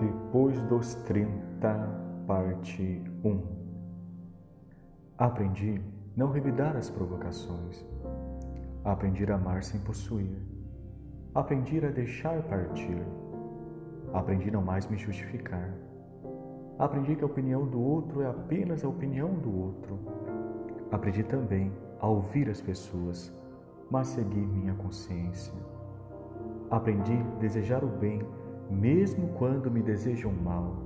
Depois dos 30, parte 1 Aprendi não revidar as provocações. Aprendi a amar sem possuir. Aprendi a deixar partir. Aprendi não mais me justificar. Aprendi que a opinião do outro é apenas a opinião do outro. Aprendi também a ouvir as pessoas, mas seguir minha consciência. Aprendi a desejar o bem mesmo quando me desejam mal.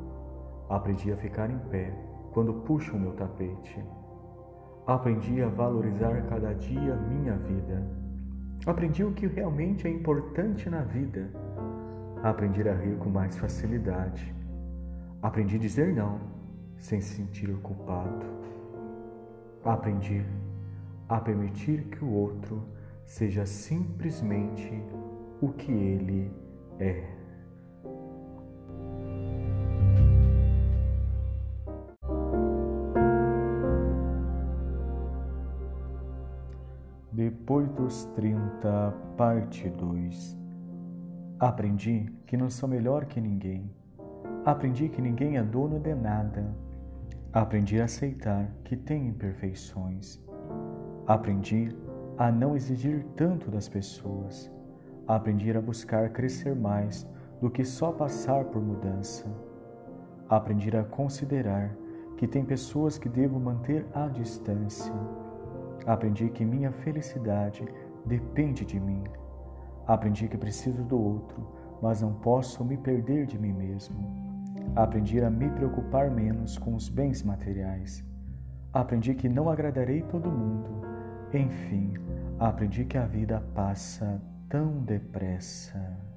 Aprendi a ficar em pé quando puxam meu tapete. Aprendi a valorizar cada dia minha vida. Aprendi o que realmente é importante na vida. Aprendi a rir com mais facilidade. Aprendi a dizer não sem se sentir culpado. Aprendi a permitir que o outro seja simplesmente o que ele é. Depois dos 30, parte 2. Aprendi que não sou melhor que ninguém. Aprendi que ninguém é dono de nada. Aprendi a aceitar que tem imperfeições. Aprendi a não exigir tanto das pessoas. Aprendi a buscar crescer mais do que só passar por mudança. Aprendi a considerar que tem pessoas que devo manter à distância Aprendi que minha felicidade depende de mim. Aprendi que preciso do outro, mas não posso me perder de mim mesmo. Aprendi a me preocupar menos com os bens materiais. Aprendi que não agradarei todo mundo. Enfim, aprendi que a vida passa tão depressa.